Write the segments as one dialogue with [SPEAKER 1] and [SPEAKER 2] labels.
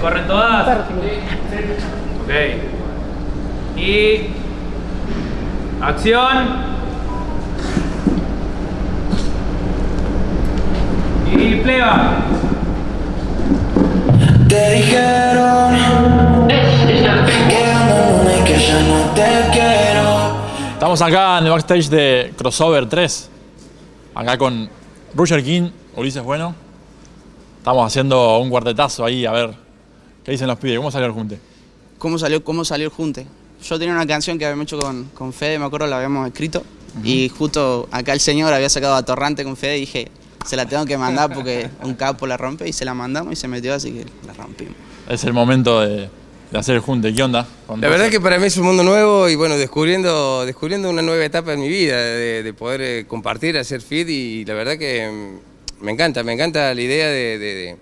[SPEAKER 1] ¿Corren todas? Ok. Y... Acción. Y pleba.
[SPEAKER 2] Te dijeron que ya no te quiero.
[SPEAKER 3] Estamos acá en el backstage de Crossover 3. Acá con Roger King, Ulises Bueno. Estamos haciendo un cuartetazo ahí, a ver qué dicen los pibes. ¿Cómo salió el junte?
[SPEAKER 4] ¿Cómo salió, cómo salió el junte? Yo tenía una canción que habíamos hecho con, con Fede, me acuerdo, la habíamos escrito. Y justo acá el señor había sacado a Torrante con Fede y dije, se la tengo que mandar porque un capo la rompe y se la mandamos y se metió, así que la rompimos.
[SPEAKER 3] Es el momento de, de hacer el junte. ¿Qué onda?
[SPEAKER 5] La verdad
[SPEAKER 3] Roger?
[SPEAKER 5] que para mí es un mundo nuevo y bueno, descubriendo, descubriendo una nueva etapa en mi vida, de, de poder eh, compartir, hacer feed y la verdad que mm, me encanta, me encanta la idea de, de-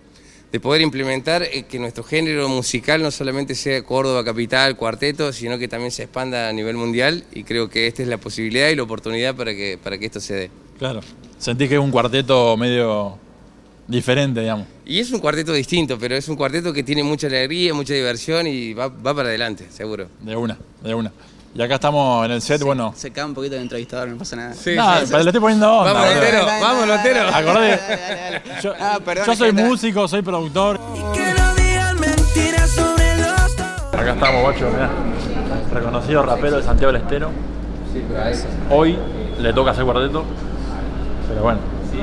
[SPEAKER 5] de- de poder implementar eh, que nuestro género musical no solamente sea Córdoba Capital, cuarteto, sino que también se expanda a nivel mundial y creo que esta es la posibilidad y la oportunidad para que, para que esto se dé.
[SPEAKER 3] Claro. Sentís que es un cuarteto medio diferente, digamos.
[SPEAKER 5] Y es un cuarteto distinto, pero es un cuarteto que tiene mucha alegría, mucha diversión y va, va para adelante, seguro.
[SPEAKER 3] De una, de una. Y acá estamos en el set, bueno.
[SPEAKER 4] Se cae un poquito el entrevistador, no pasa nada.
[SPEAKER 5] Sí,
[SPEAKER 3] No,
[SPEAKER 5] sí,
[SPEAKER 3] pero le estoy poniendo onda.
[SPEAKER 5] Vamos. Lotero, vamos, Lotero.
[SPEAKER 3] Acordate.
[SPEAKER 4] Dale, dale, dale.
[SPEAKER 3] Yo,
[SPEAKER 4] Ah, perdón,
[SPEAKER 3] yo soy
[SPEAKER 4] está-
[SPEAKER 3] músico, soy productor.
[SPEAKER 2] Que no digan mentiras sobre los.
[SPEAKER 3] Acá estamos, guacho, mirá. Reconocido rapero de Santiago del Estero. Hoy le toca hacer cuarteto. Pero bueno,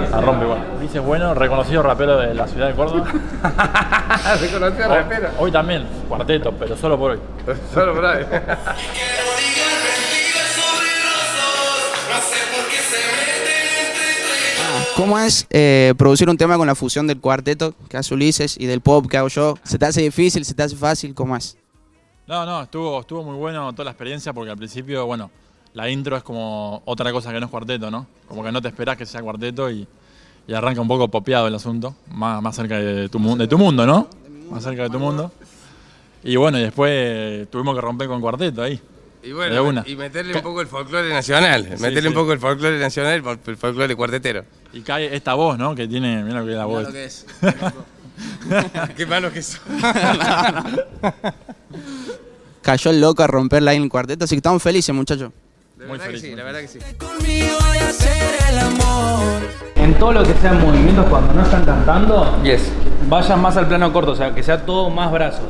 [SPEAKER 3] la rompe igual. Dice bueno, reconocido rapero de la ciudad de Córdoba.
[SPEAKER 5] Reconocido
[SPEAKER 3] Hoy,
[SPEAKER 5] rapero.
[SPEAKER 3] hoy también, cuarteto, pero solo por hoy.
[SPEAKER 5] Solo por ahí.
[SPEAKER 4] ¿Cómo es eh, producir un tema con la fusión del cuarteto que hace Ulises y del pop que hago yo? ¿Se te hace difícil? ¿Se te hace fácil? ¿Cómo es?
[SPEAKER 3] No, no, estuvo, estuvo muy bueno toda la experiencia porque al principio, bueno, la intro es como otra cosa que no es cuarteto, ¿no? Como que no te esperás que sea cuarteto y, y arranca un poco popeado el asunto, más, más cerca de tu, mu- de tu mundo, ¿no? Más cerca de tu mundo. Y bueno, y después tuvimos que romper con cuarteto ahí.
[SPEAKER 5] Y bueno, y meterle un poco el folclore nacional, meterle
[SPEAKER 3] sí.
[SPEAKER 5] un poco el folclore nacional, el folclore cuartetero.
[SPEAKER 3] Y cae esta voz, ¿no? Que tiene, mira lo que es la voz.
[SPEAKER 4] es.
[SPEAKER 5] Qué malo que son.
[SPEAKER 4] Cayó el loco a romperla ahí en el cuarteto, así que estamos felices, muchachos.
[SPEAKER 5] La
[SPEAKER 3] Muy feliz,
[SPEAKER 5] que sí,
[SPEAKER 3] muy
[SPEAKER 5] la verdad que sí.
[SPEAKER 1] En todo lo que sean movimientos cuando no están cantando,
[SPEAKER 5] Yes.
[SPEAKER 1] vayan más al plano corto, o sea, que sea todo más brazos.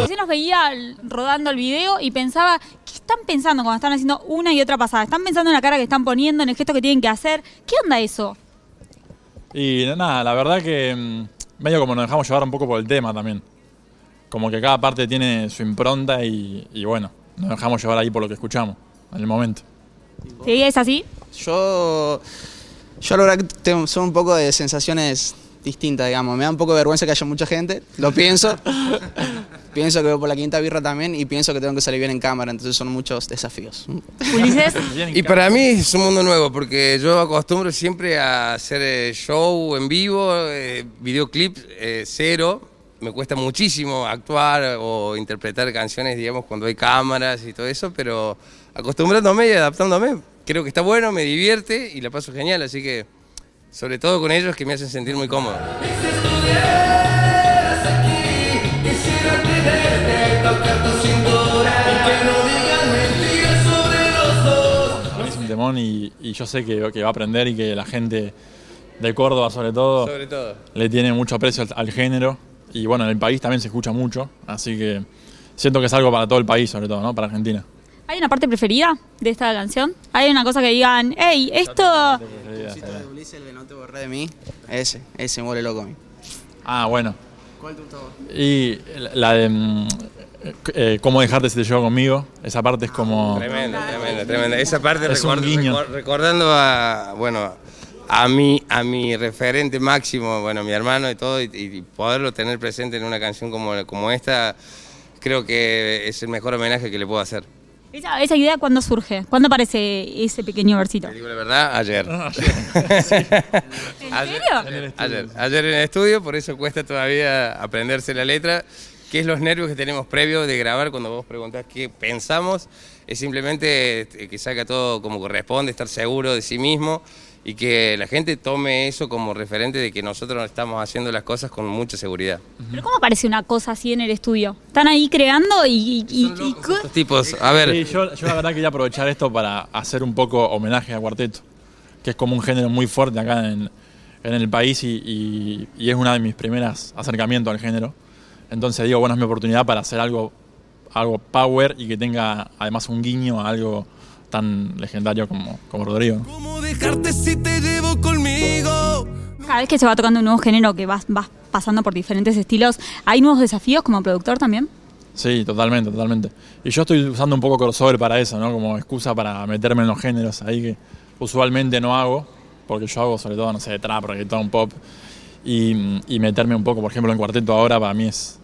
[SPEAKER 6] Recién nos veía rodando el video y pensaba, ¿qué están pensando cuando están haciendo una y otra pasada? ¿Están pensando en la cara que están poniendo, en el gesto que tienen que hacer? ¿Qué onda eso?
[SPEAKER 3] Y nada, la verdad que mm, medio como nos dejamos llevar un poco por el tema también. Como que cada parte tiene su impronta y, y bueno, nos dejamos llevar ahí por lo que escuchamos en el momento.
[SPEAKER 6] ¿Sí? ¿Es así?
[SPEAKER 4] Yo, yo la verdad que tengo, son un poco de sensaciones distintas, digamos. Me da un poco de vergüenza que haya mucha gente, lo pienso. pienso que voy por la quinta birra también y pienso que tengo que salir bien en cámara, entonces son muchos desafíos.
[SPEAKER 6] Ulises.
[SPEAKER 5] Y para mí es un mundo nuevo, porque yo acostumbro siempre a hacer eh, show en vivo, eh, videoclip eh, cero. Me cuesta muchísimo actuar o interpretar canciones, digamos, cuando hay cámaras y todo eso, pero acostumbrándome y adaptándome, creo que está bueno, me divierte y la paso genial, así que sobre todo con ellos que me hacen sentir muy cómodo.
[SPEAKER 3] Es un temón y, y yo sé que, que va a aprender y que la gente de Córdoba sobre todo
[SPEAKER 5] Sobre todo.
[SPEAKER 3] le tiene mucho aprecio al, al género y bueno, en el país también se escucha mucho, así que siento que es algo para todo el país sobre todo, ¿no? Para Argentina.
[SPEAKER 6] ¿Hay una parte preferida de esta canción? ¿Hay una cosa que digan, hey, esto...
[SPEAKER 4] Ulises, el de no te borré de mí, ese, ese me vuelve loco a mí.
[SPEAKER 3] Ah, bueno.
[SPEAKER 4] ¿Cuál te gustó?
[SPEAKER 3] Y la de mm, eh, cómo dejarte si te llevo conmigo, esa parte es como...
[SPEAKER 5] Tremenda, tremenda, tremenda. Esa parte
[SPEAKER 3] Es un
[SPEAKER 5] record-
[SPEAKER 3] guiño.
[SPEAKER 5] recor- recordando a, bueno, a mi, a mi referente máximo, bueno, mi hermano y todo, y, y poderlo tener presente en una canción como, como esta, creo que es el mejor homenaje que le puedo hacer.
[SPEAKER 6] Esa, esa idea cuándo surge? ¿Cuándo aparece ese pequeño versito?
[SPEAKER 5] Te digo la verdad, ayer.
[SPEAKER 6] ¿En
[SPEAKER 5] Ayer,
[SPEAKER 6] serio?
[SPEAKER 5] ayer, ayer en el estudio, por eso cuesta todavía aprenderse la letra, que es los nervios que tenemos previo de grabar cuando vos preguntás qué pensamos, es simplemente este, que saca todo como corresponde, estar seguro de sí mismo y que la gente tome eso como referente de que nosotros estamos haciendo las cosas con mucha seguridad.
[SPEAKER 6] Pero ¿cómo aparece una cosa así en el estudio? Están ahí creando y... y- y- y-
[SPEAKER 5] Estos tipos, a ver,
[SPEAKER 3] Sí, yo, yo la verdad quería aprovechar esto para hacer un poco homenaje a Cuarteto, que es como un género muy fuerte acá en, en el país y, y- y es una de mis primeras acercamientos al género. Entonces digo, bueno, es mi oportunidad para hacer algo, algo power y que tenga además un guiño a algo tan legendario como, como Rodrigo.
[SPEAKER 2] ¿Cómo dejarte si te llevo conmigo?
[SPEAKER 6] Cada vez que se va tocando un nuevo género, que vas, vas pasando por diferentes estilos, ¿hay nuevos desafíos como productor también?
[SPEAKER 3] Sí, totalmente, totalmente. Y yo estoy usando un poco crossover para eso, ¿no? Como excusa para meterme en los géneros ahí que usualmente no hago, porque yo hago sobre todo, no sé, trap, reggaetón, pop, y, y meterme un poco, por ejemplo, en cuarteto ahora para mí es,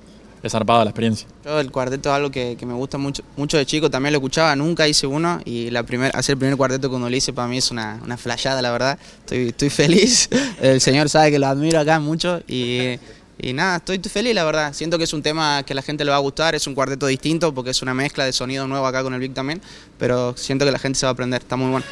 [SPEAKER 3] es zarpada la experiencia.
[SPEAKER 4] Yo el cuarteto es algo que, que me gusta mucho, mucho de chico, también lo escuchaba, nunca hice uno y la primer, hacer el primer cuarteto cuando lo hice para mí es una, una flayada, la verdad. Estoy, estoy feliz, el señor sabe que lo admiro acá mucho y, y nada, estoy, feliz, la verdad. Siento que es un tema que a la gente le va a gustar, es un cuarteto distinto porque es una mezcla de sonido nuevo acá con el Big también, pero siento que la gente se va a aprender, está muy bueno.